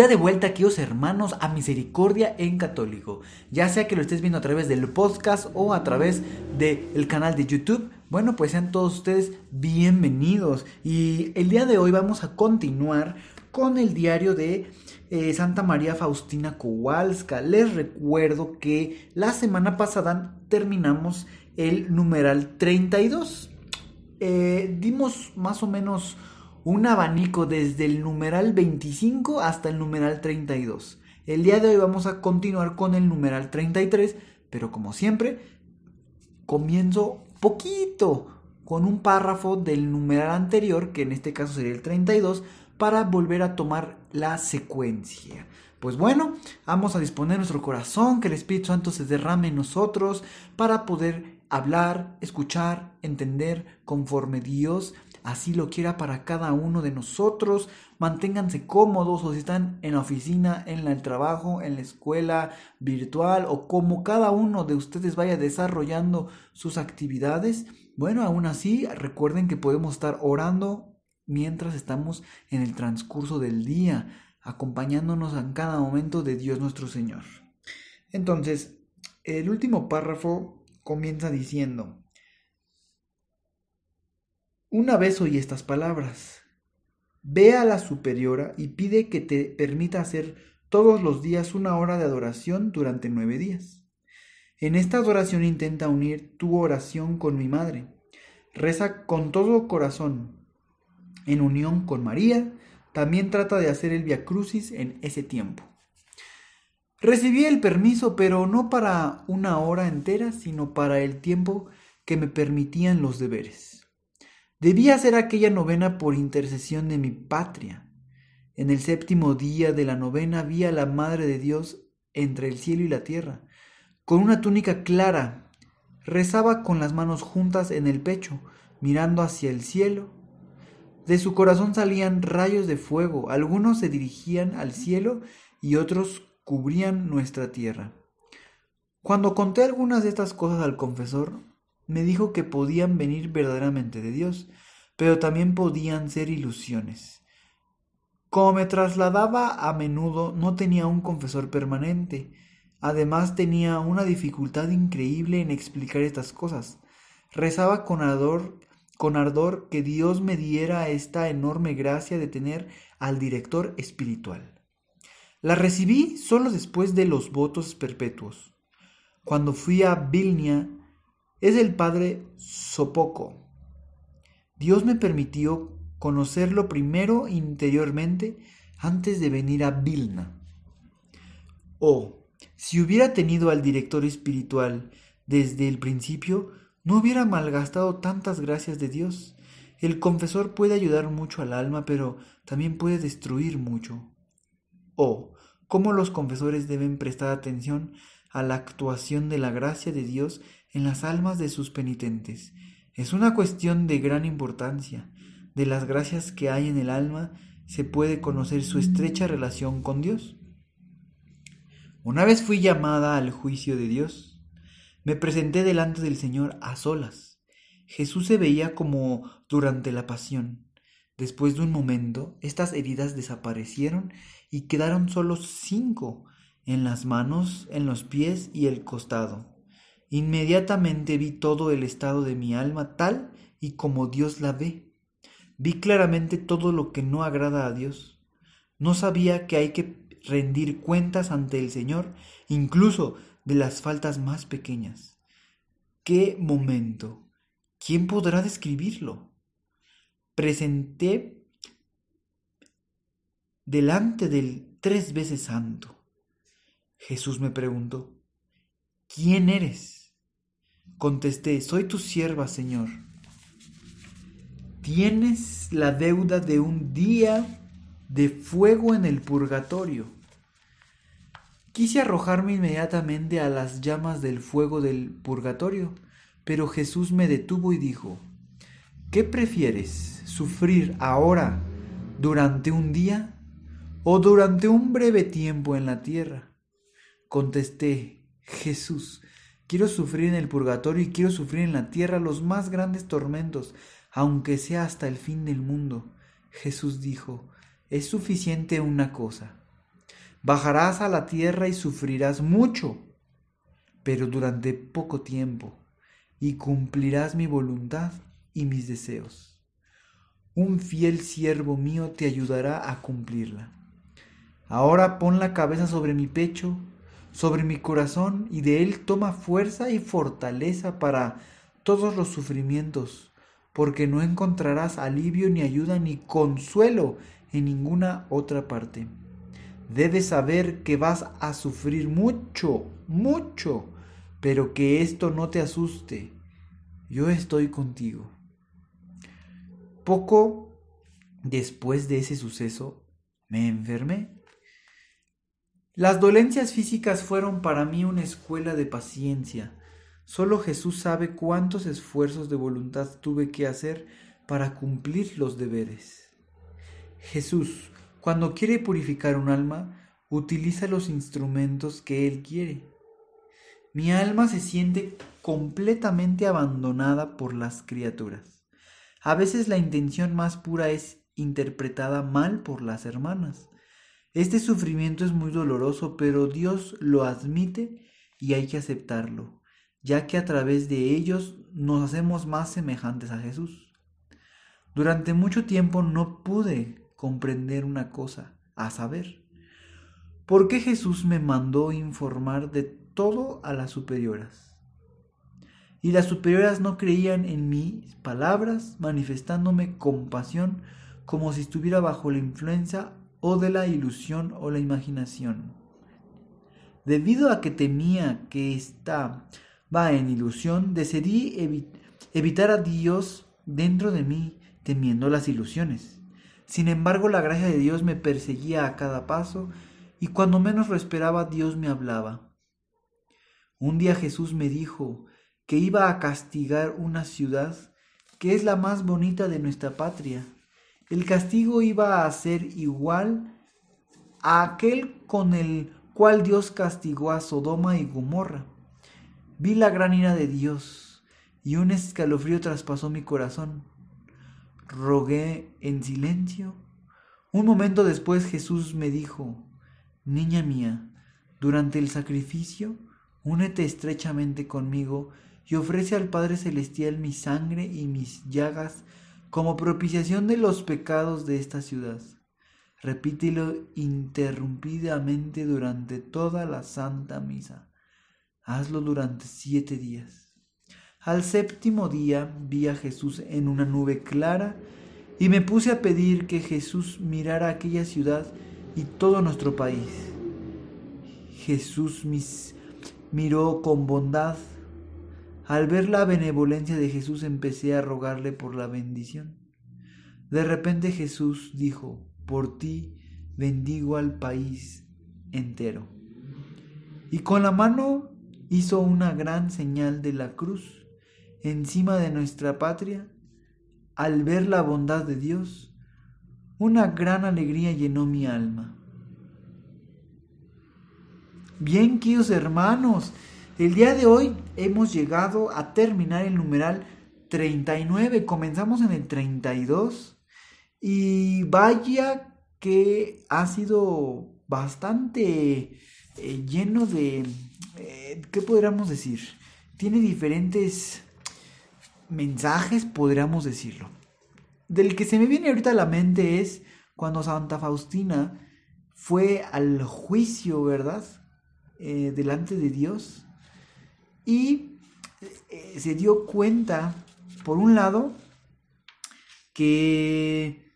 Ya de vuelta, queridos hermanos, a Misericordia en Católico. Ya sea que lo estés viendo a través del podcast o a través del canal de YouTube. Bueno, pues sean todos ustedes bienvenidos. Y el día de hoy vamos a continuar con el diario de eh, Santa María Faustina Kowalska. Les recuerdo que la semana pasada terminamos el numeral 32. Eh, dimos más o menos un abanico desde el numeral 25 hasta el numeral 32. El día de hoy vamos a continuar con el numeral 33, pero como siempre, comienzo poquito con un párrafo del numeral anterior, que en este caso sería el 32, para volver a tomar la secuencia. Pues bueno, vamos a disponer nuestro corazón, que el Espíritu Santo se derrame en nosotros para poder hablar, escuchar, entender conforme Dios así lo quiera para cada uno de nosotros. Manténganse cómodos o si están en la oficina, en el trabajo, en la escuela virtual o como cada uno de ustedes vaya desarrollando sus actividades. Bueno, aún así recuerden que podemos estar orando mientras estamos en el transcurso del día, acompañándonos en cada momento de Dios nuestro Señor. Entonces, el último párrafo comienza diciendo, una vez oí estas palabras. Ve a la superiora y pide que te permita hacer todos los días una hora de adoración durante nueve días. En esta adoración intenta unir tu oración con mi madre. Reza con todo corazón. En unión con María, también trata de hacer el Via Crucis en ese tiempo. Recibí el permiso, pero no para una hora entera, sino para el tiempo que me permitían los deberes. Debía hacer aquella novena por intercesión de mi patria. En el séptimo día de la novena vi a la Madre de Dios entre el cielo y la tierra, con una túnica clara. Rezaba con las manos juntas en el pecho, mirando hacia el cielo. De su corazón salían rayos de fuego, algunos se dirigían al cielo y otros cubrían nuestra tierra. Cuando conté algunas de estas cosas al confesor, me dijo que podían venir verdaderamente de Dios, pero también podían ser ilusiones. Como me trasladaba a menudo, no tenía un confesor permanente. Además tenía una dificultad increíble en explicar estas cosas. Rezaba con ardor, con ardor que Dios me diera esta enorme gracia de tener al director espiritual. La recibí solo después de los votos perpetuos. Cuando fui a Vilnia es el padre Sopoco. Dios me permitió conocerlo primero interiormente antes de venir a Vilna. Oh, si hubiera tenido al director espiritual desde el principio, no hubiera malgastado tantas gracias de Dios. El confesor puede ayudar mucho al alma, pero también puede destruir mucho. Oh, cómo los confesores deben prestar atención a la actuación de la gracia de Dios en las almas de sus penitentes. Es una cuestión de gran importancia. De las gracias que hay en el alma se puede conocer su estrecha relación con Dios. Una vez fui llamada al juicio de Dios. Me presenté delante del Señor a solas. Jesús se veía como durante la pasión. Después de un momento, estas heridas desaparecieron y quedaron solo cinco en las manos, en los pies y el costado. Inmediatamente vi todo el estado de mi alma tal y como Dios la ve. Vi claramente todo lo que no agrada a Dios. No sabía que hay que rendir cuentas ante el Señor, incluso de las faltas más pequeñas. ¡Qué momento! ¿Quién podrá describirlo? Presenté delante del tres veces santo. Jesús me preguntó, ¿quién eres? Contesté, soy tu sierva, Señor. Tienes la deuda de un día de fuego en el purgatorio. Quise arrojarme inmediatamente a las llamas del fuego del purgatorio, pero Jesús me detuvo y dijo, ¿qué prefieres? ¿Sufrir ahora durante un día o durante un breve tiempo en la tierra? Contesté, Jesús, quiero sufrir en el purgatorio y quiero sufrir en la tierra los más grandes tormentos, aunque sea hasta el fin del mundo. Jesús dijo, es suficiente una cosa. Bajarás a la tierra y sufrirás mucho, pero durante poco tiempo, y cumplirás mi voluntad y mis deseos. Un fiel siervo mío te ayudará a cumplirla. Ahora pon la cabeza sobre mi pecho, sobre mi corazón, y de él toma fuerza y fortaleza para todos los sufrimientos, porque no encontrarás alivio ni ayuda ni consuelo en ninguna otra parte. Debes saber que vas a sufrir mucho, mucho, pero que esto no te asuste. Yo estoy contigo. Poco después de ese suceso, me enfermé. Las dolencias físicas fueron para mí una escuela de paciencia. Solo Jesús sabe cuántos esfuerzos de voluntad tuve que hacer para cumplir los deberes. Jesús, cuando quiere purificar un alma, utiliza los instrumentos que Él quiere. Mi alma se siente completamente abandonada por las criaturas. A veces la intención más pura es interpretada mal por las hermanas. Este sufrimiento es muy doloroso, pero Dios lo admite y hay que aceptarlo, ya que a través de ellos nos hacemos más semejantes a Jesús. Durante mucho tiempo no pude comprender una cosa, a saber, ¿por qué Jesús me mandó informar de todo a las superioras? Y las superioras no creían en mis palabras, manifestándome compasión como si estuviera bajo la influencia o de la ilusión o la imaginación. Debido a que temía que estaba en ilusión, decidí evitar a Dios dentro de mí, temiendo las ilusiones. Sin embargo, la gracia de Dios me perseguía a cada paso y cuando menos lo esperaba, Dios me hablaba. Un día Jesús me dijo que iba a castigar una ciudad que es la más bonita de nuestra patria. El castigo iba a ser igual a aquel con el cual Dios castigó a Sodoma y Gomorra. Vi la gran ira de Dios y un escalofrío traspasó mi corazón rogué en silencio. Un momento después Jesús me dijo, Niña mía, durante el sacrificio, únete estrechamente conmigo y ofrece al Padre Celestial mi sangre y mis llagas como propiciación de los pecados de esta ciudad. Repítelo interrumpidamente durante toda la Santa Misa. Hazlo durante siete días. Al séptimo día vi a Jesús en una nube clara y me puse a pedir que Jesús mirara aquella ciudad y todo nuestro país. Jesús miró con bondad. Al ver la benevolencia de Jesús empecé a rogarle por la bendición. De repente Jesús dijo, por ti bendigo al país entero. Y con la mano hizo una gran señal de la cruz encima de nuestra patria, al ver la bondad de Dios, una gran alegría llenó mi alma. Bien, queridos hermanos, el día de hoy hemos llegado a terminar el numeral 39, comenzamos en el 32 y vaya que ha sido bastante eh, lleno de, eh, ¿qué podríamos decir? Tiene diferentes mensajes, podríamos decirlo. Del que se me viene ahorita a la mente es cuando Santa Faustina fue al juicio, ¿verdad? Eh, delante de Dios. Y eh, se dio cuenta, por un lado, que,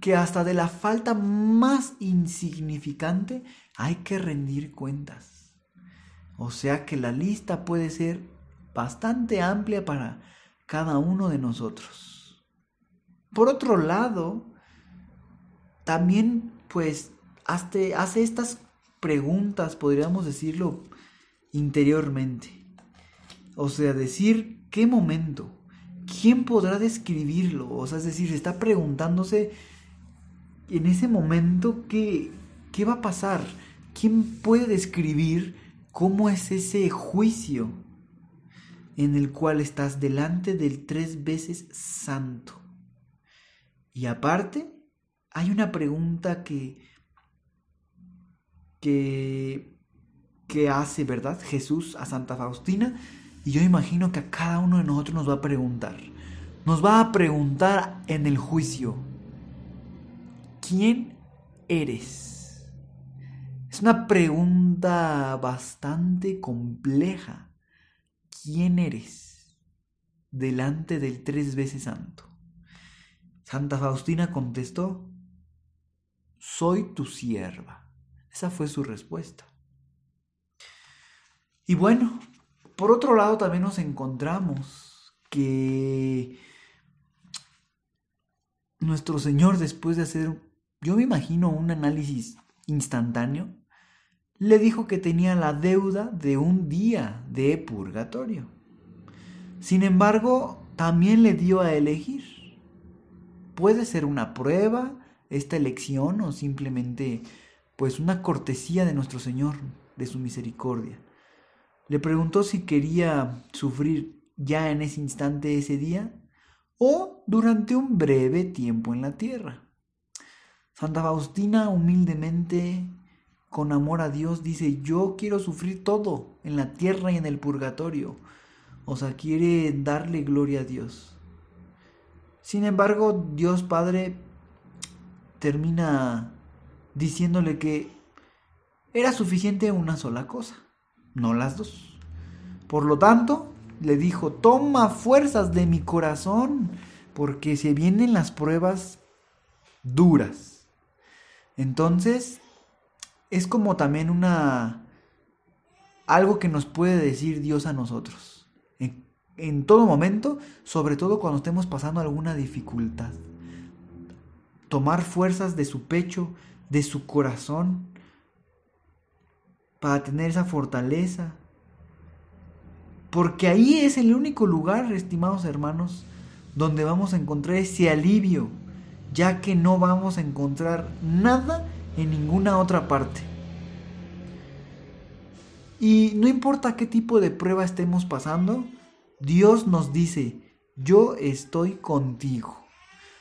que hasta de la falta más insignificante hay que rendir cuentas. O sea que la lista puede ser bastante amplia para cada uno de nosotros. Por otro lado, también pues hace, hace estas preguntas, podríamos decirlo, interiormente. O sea, decir qué momento, quién podrá describirlo. O sea, es decir, está preguntándose en ese momento qué, qué va a pasar. ¿Quién puede describir cómo es ese juicio en el cual estás delante del tres veces santo? Y aparte, hay una pregunta que, que, que hace, ¿verdad? Jesús a Santa Faustina. Y yo imagino que a cada uno de nosotros nos va a preguntar. Nos va a preguntar en el juicio. ¿Quién eres? Es una pregunta bastante compleja. ¿Quién eres? Delante del tres veces santo. Santa Faustina contestó, soy tu sierva. Esa fue su respuesta. Y bueno, por otro lado también nos encontramos que nuestro Señor después de hacer, yo me imagino, un análisis instantáneo, le dijo que tenía la deuda de un día de purgatorio. Sin embargo, también le dio a elegir. Puede ser una prueba, esta elección o simplemente pues una cortesía de nuestro Señor, de su misericordia. Le preguntó si quería sufrir ya en ese instante ese día o durante un breve tiempo en la tierra. Santa Faustina humildemente, con amor a Dios, dice, yo quiero sufrir todo en la tierra y en el purgatorio. O sea, quiere darle gloria a Dios. Sin embargo, Dios Padre termina diciéndole que era suficiente una sola cosa, no las dos. Por lo tanto, le dijo, toma fuerzas de mi corazón, porque se vienen las pruebas duras. Entonces, es como también una... algo que nos puede decir Dios a nosotros. En, en todo momento, sobre todo cuando estemos pasando alguna dificultad tomar fuerzas de su pecho, de su corazón, para tener esa fortaleza. Porque ahí es el único lugar, estimados hermanos, donde vamos a encontrar ese alivio, ya que no vamos a encontrar nada en ninguna otra parte. Y no importa qué tipo de prueba estemos pasando, Dios nos dice, yo estoy contigo.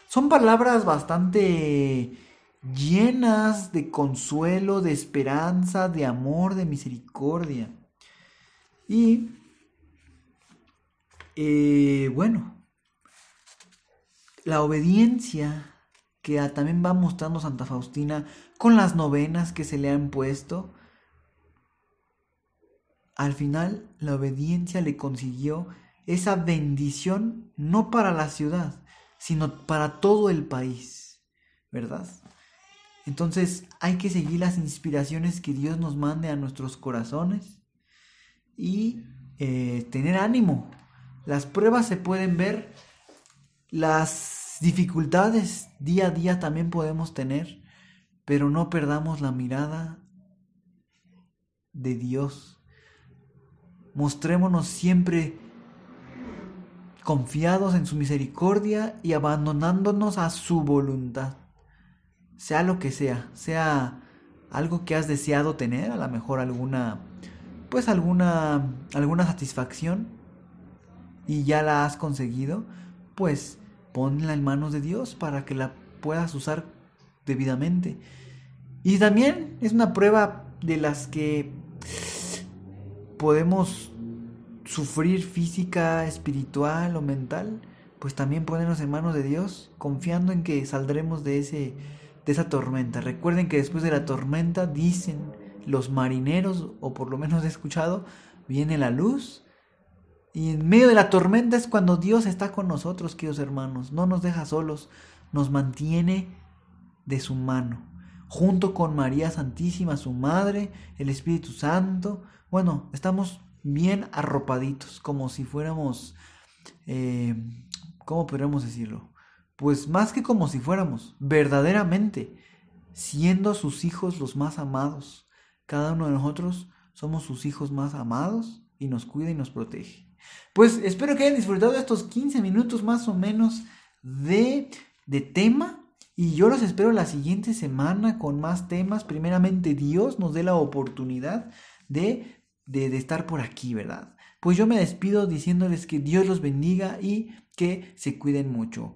Son palabras bastante llenas de consuelo, de esperanza, de amor, de misericordia. Y eh, bueno, la obediencia que también va mostrando Santa Faustina con las novenas que se le han puesto, al final la obediencia le consiguió esa bendición no para la ciudad, sino para todo el país, ¿verdad? Entonces hay que seguir las inspiraciones que Dios nos mande a nuestros corazones y eh, tener ánimo. Las pruebas se pueden ver, las dificultades día a día también podemos tener, pero no perdamos la mirada de Dios. Mostrémonos siempre confiados en su misericordia y abandonándonos a su voluntad. Sea lo que sea, sea algo que has deseado tener, a lo mejor alguna pues alguna alguna satisfacción y ya la has conseguido, pues ponla en manos de Dios para que la puedas usar debidamente. Y también es una prueba de las que podemos sufrir física, espiritual o mental, pues también ponernos en manos de Dios, confiando en que saldremos de, ese, de esa tormenta. Recuerden que después de la tormenta, dicen los marineros, o por lo menos he escuchado, viene la luz. Y en medio de la tormenta es cuando Dios está con nosotros, queridos hermanos. No nos deja solos, nos mantiene de su mano. Junto con María Santísima, su Madre, el Espíritu Santo. Bueno, estamos bien arropaditos, como si fuéramos, eh, ¿cómo podríamos decirlo? Pues más que como si fuéramos, verdaderamente siendo sus hijos los más amados. Cada uno de nosotros somos sus hijos más amados y nos cuida y nos protege. Pues espero que hayan disfrutado estos 15 minutos más o menos de, de tema. Y yo los espero la siguiente semana con más temas. Primeramente Dios nos dé la oportunidad de, de, de estar por aquí, ¿verdad? Pues yo me despido diciéndoles que Dios los bendiga y que se cuiden mucho.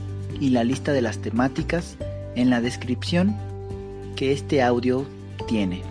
y la lista de las temáticas en la descripción que este audio tiene.